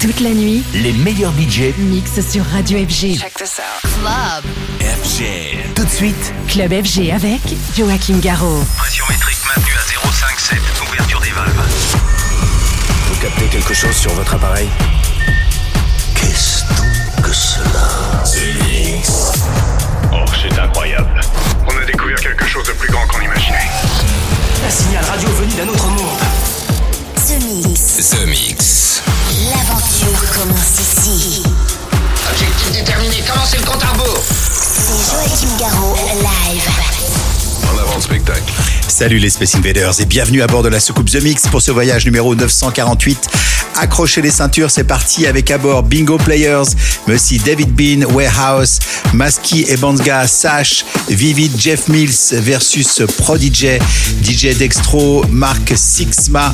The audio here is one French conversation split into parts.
Toute la nuit, les meilleurs budgets mixent sur Radio FG. Check this out. Club. FG. Tout de suite, Club FG avec Joachim Garraud. Pression métrique maintenue à 0,57. Ouverture des valves. Vous captez quelque chose sur votre appareil? Qu'est-ce donc que cela? Oh, c'est incroyable. On a découvert quelque chose de plus grand qu'on imaginait. Un signal radio venu d'un autre monde. The Mix. The Mix. L'aventure commence ici. Objectif déterminé, commencez le compte à rebours C'est Joachim Garraud, live. En avant le spectacle. Salut les Space Invaders et bienvenue à bord de la soucoupe The Mix pour ce voyage numéro 948. Accrochez les ceintures, c'est parti avec à bord Bingo Players, mais aussi David Bean, Warehouse, Maski et Sash, Vivid, Jeff Mills versus Prodigy, DJ Dextro, Mark Sixma,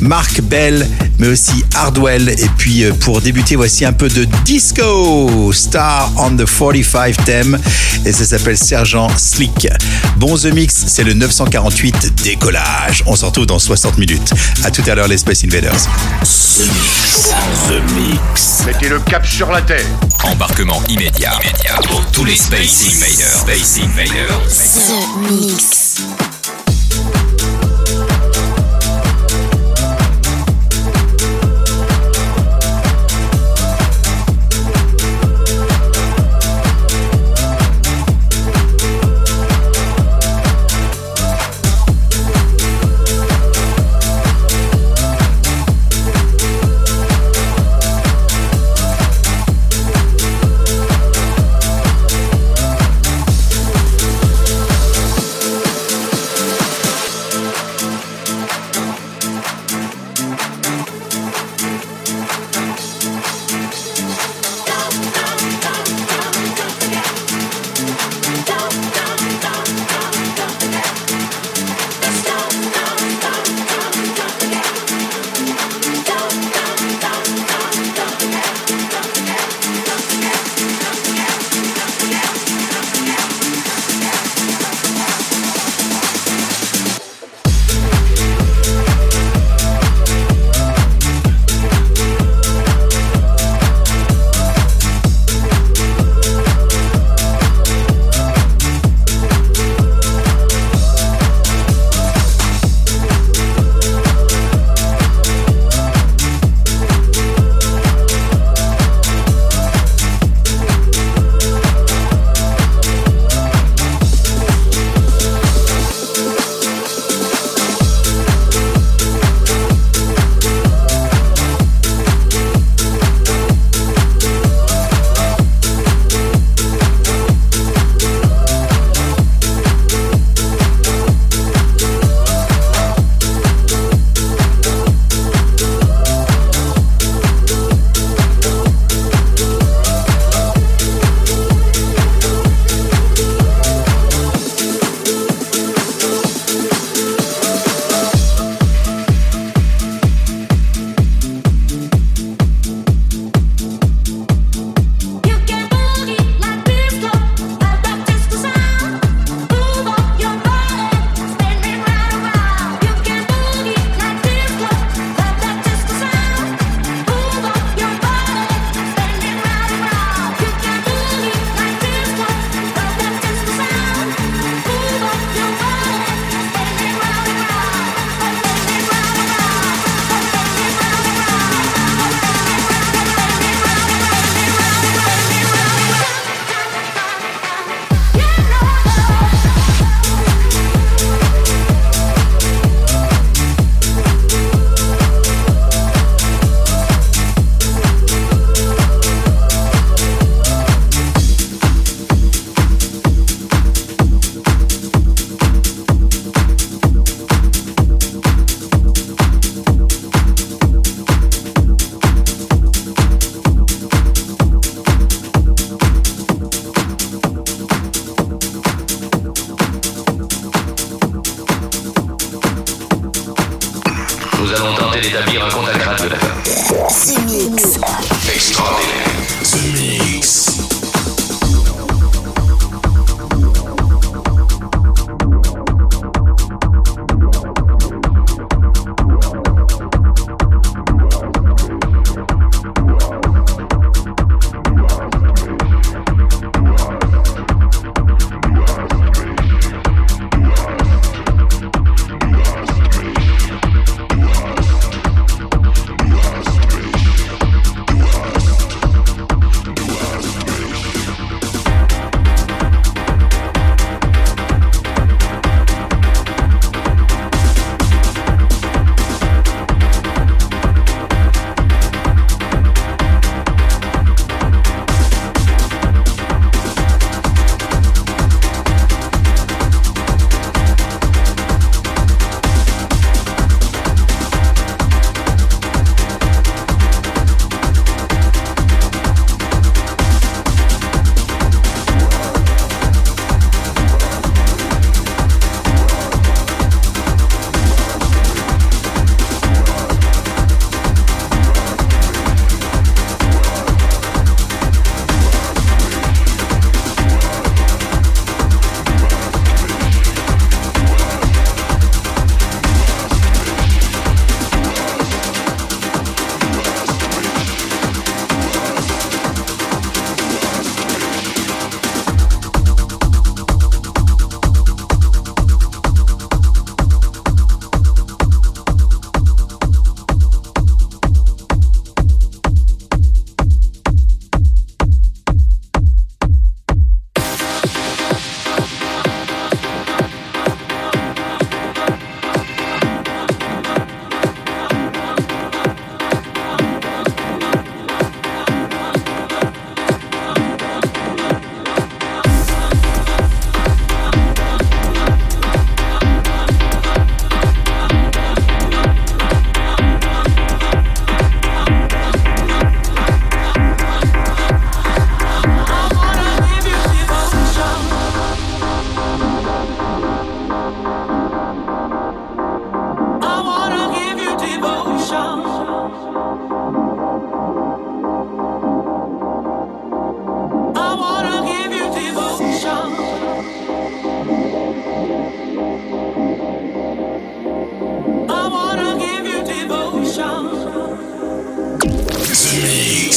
Mark Bell, mais aussi Hardwell. Et puis euh, pour débuter, voici un peu de disco, Star on the 45 theme, et ça s'appelle Sergent Slick. Bon The Mix, c'est le 948 décollage. On se retrouve dans 60 minutes. À tout à l'heure les Space Invaders. The Mix. The Mix. Mettez le cap sur la terre. Embarquement immédiat. immédiat pour tous les Space Invaders. Space Invaders. The Mix.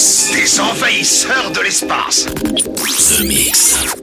Des envahisseurs de l'espace. The Mix.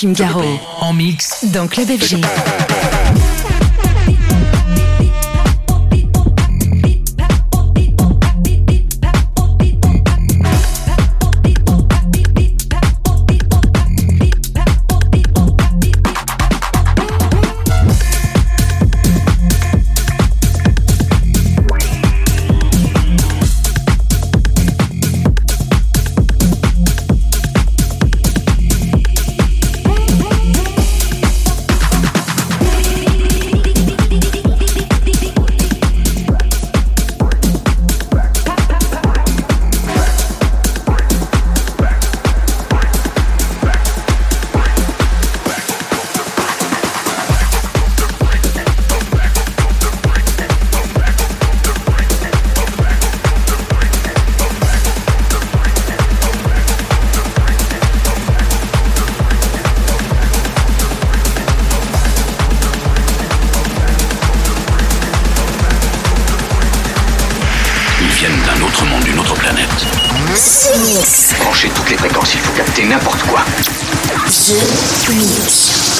Joachim Garraud. En mix. Dans Club FG. Branchez toutes les fréquences, il faut capter n'importe quoi. The Mix.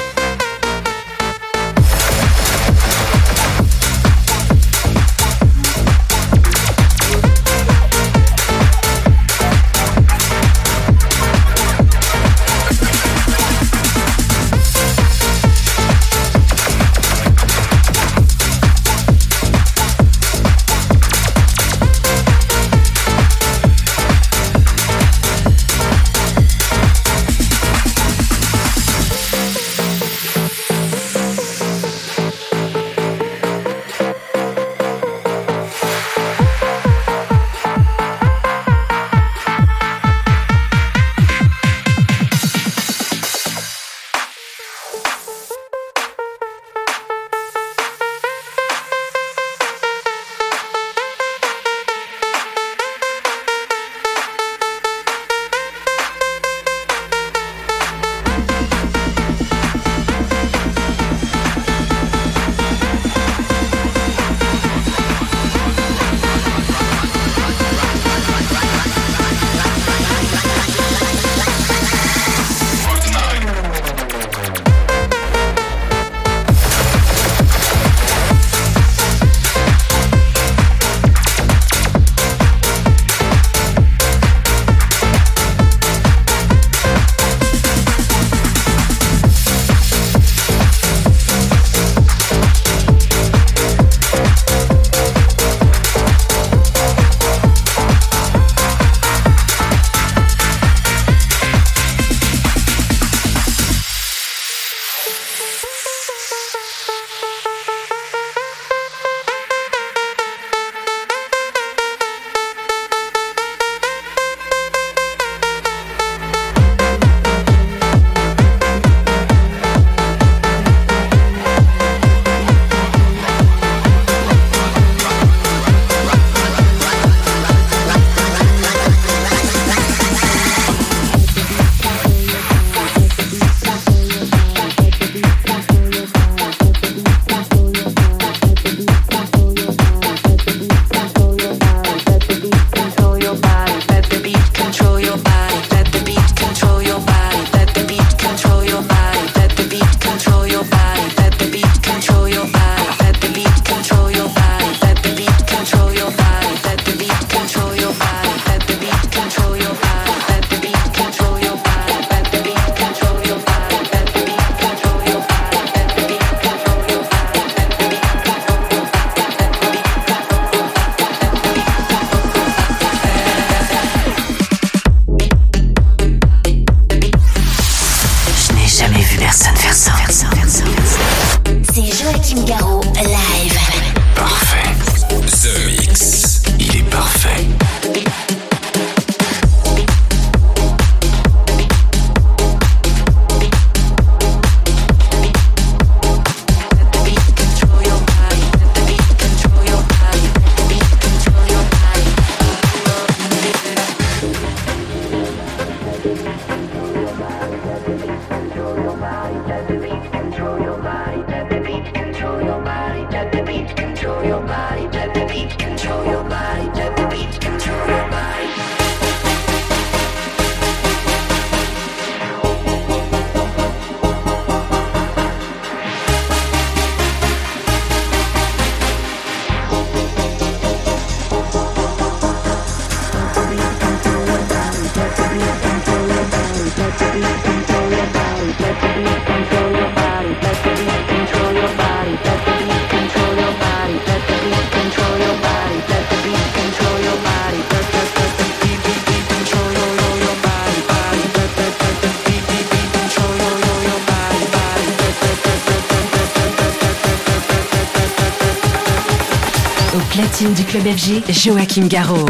Club FG, Joachim Garraud.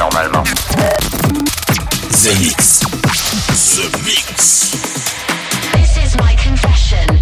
normalement. The Mix. The Mix. This is my confession.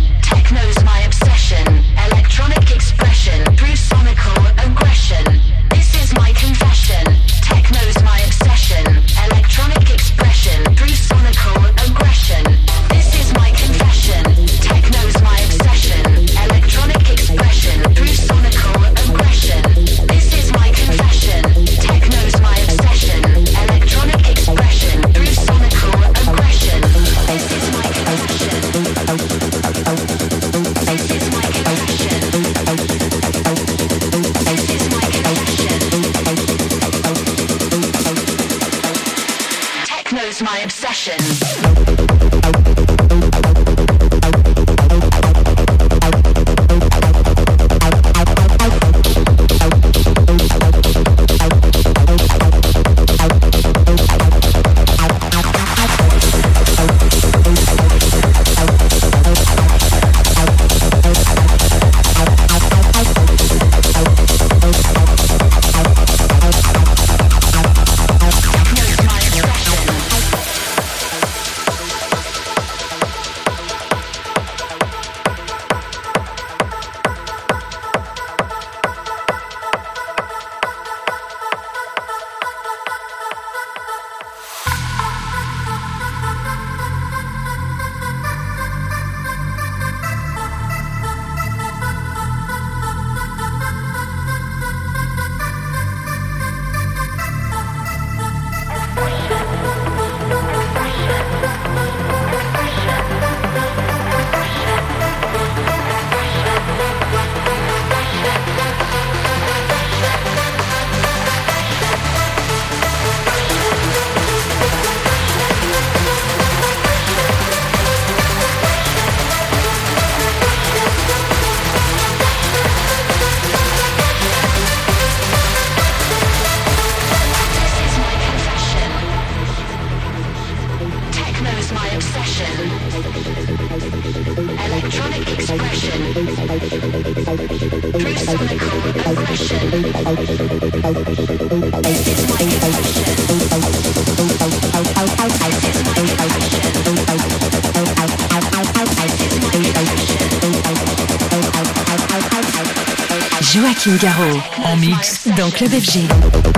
Club FG.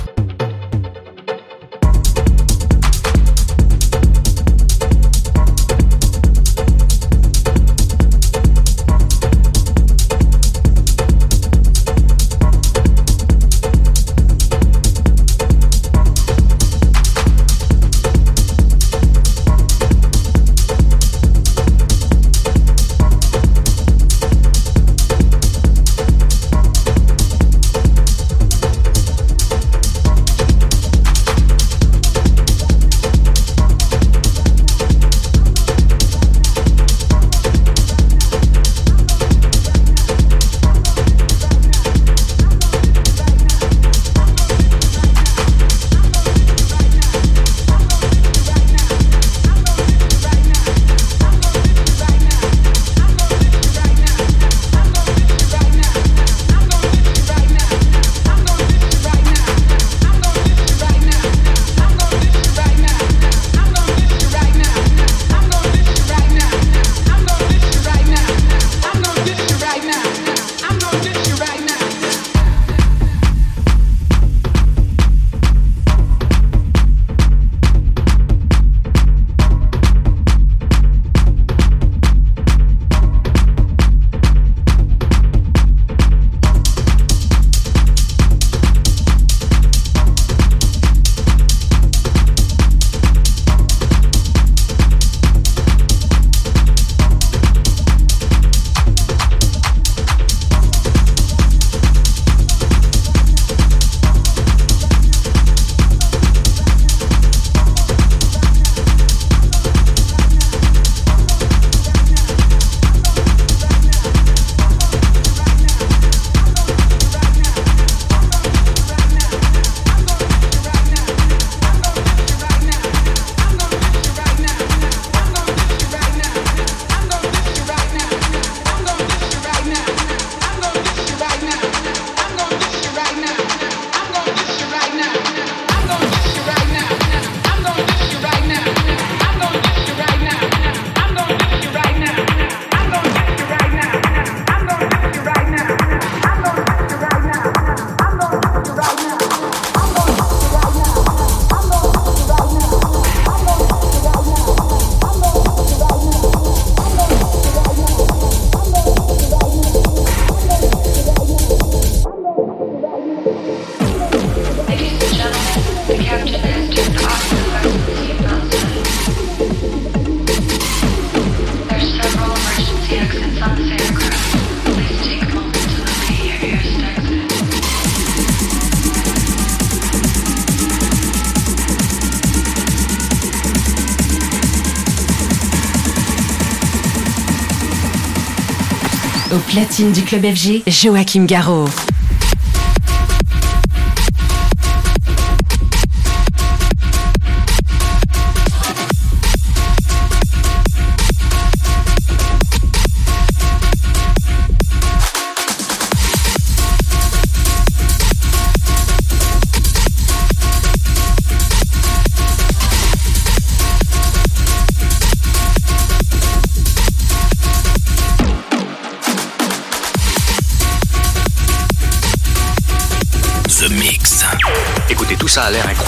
Platine du club FG, Joachim Garraud.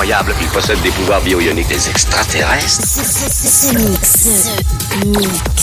Incroyable. Il possède des pouvoirs bio-ioniques des extraterrestres. Ce mix. mix.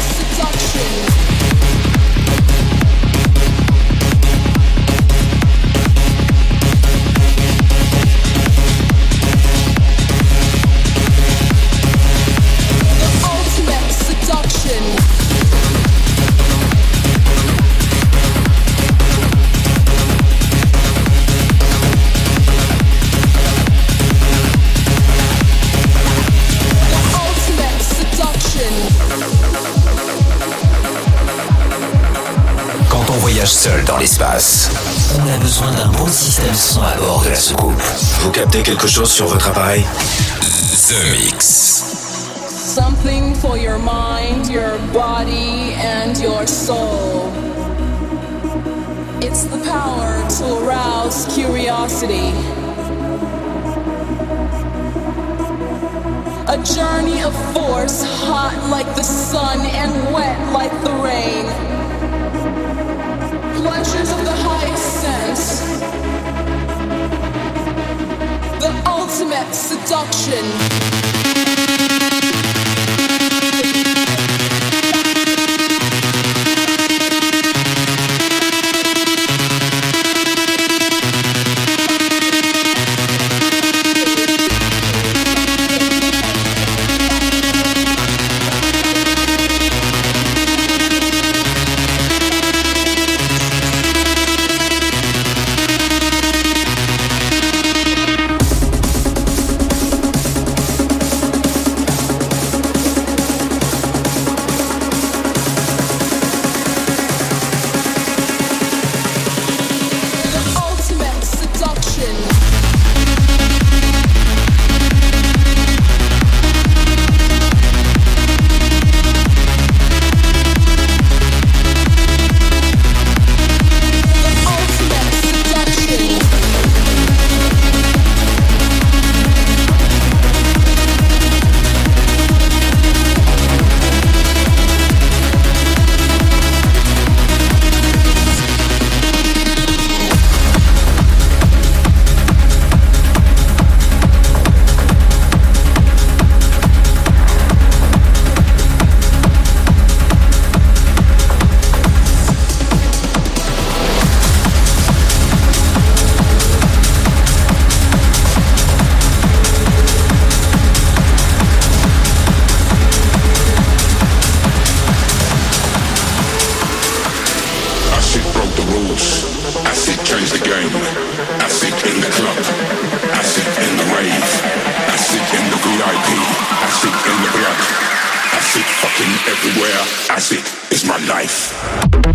L'espace. On a besoin d'un bon système son à bord de la soucoupe. Vous captez quelque chose sur votre appareil The Mix. Something for your mind, your body, and your soul. It's the power to arouse curiosity. A journey of force, hot like the sun and wet like the rain seduction. Everywhere. Acid is my life.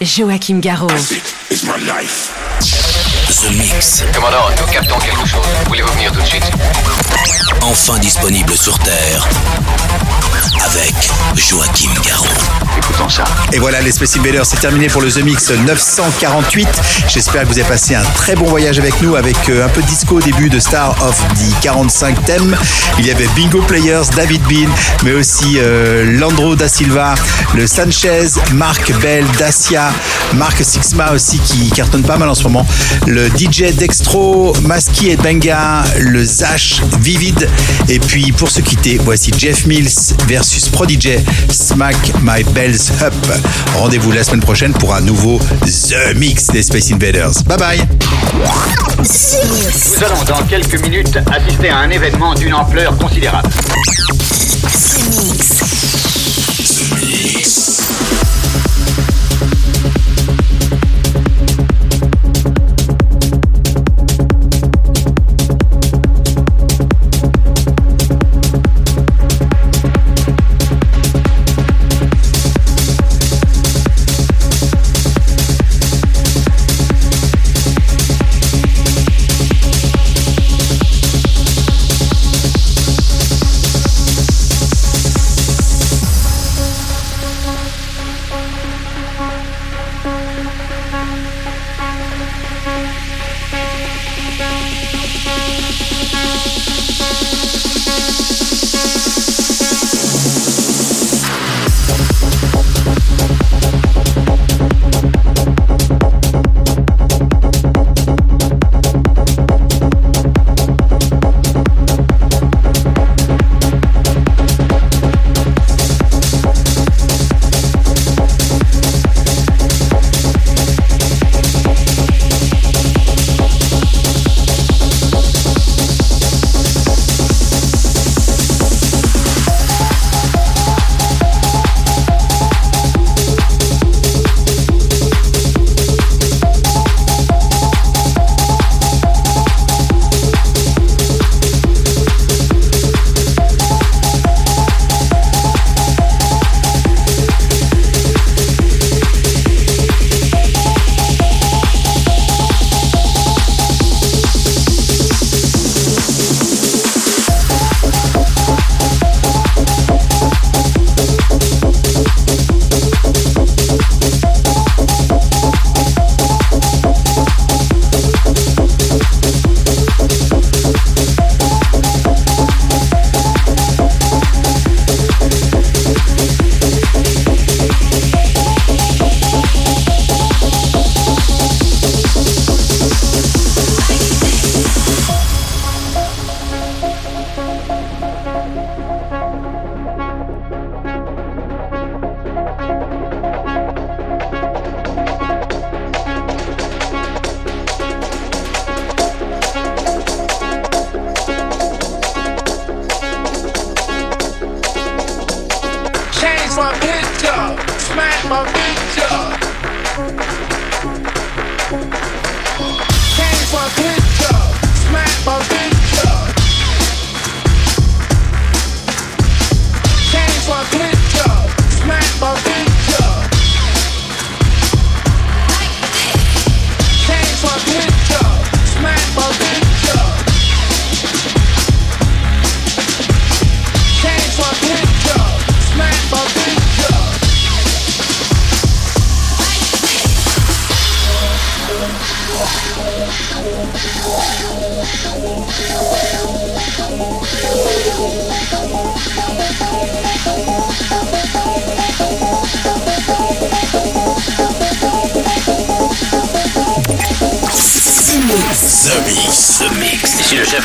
Joachim Garraud. The Mix. Commandant, nous captons quelque chose. Voulez-vous venir tout de suite? Enfin disponible sur Terre avec Joachim Garraud. Écoutons ça. Et voilà, les Space Invaders, c'est terminé pour le The Mix 948. J'espère que vous avez passé un très bon voyage avec nous, avec euh, un peu de disco au début de Star of the 45 thèmes. Il y avait Bingo Players, David Bean, mais aussi euh, Landro da Silva, le Sanchez, Marc Bell, Dacia, Marc Sixma aussi qui cartonne pas mal en ce moment, le DJ Dextro, Maski et Benga, le Zash, Vivid. Et puis pour se quitter, voici Jeff Mills versus Prodigy, Smack My Bells Up. Rendez-vous la semaine prochaine pour un nouveau The Mix des Space Invaders. Bye bye. Nous allons dans quelques minutes assister à un événement d'une ampleur considérable.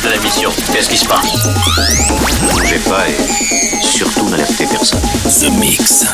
de la mission. Qu'est-ce qui se passe? Ne bougez pas et surtout n'alertez personne. The Mix.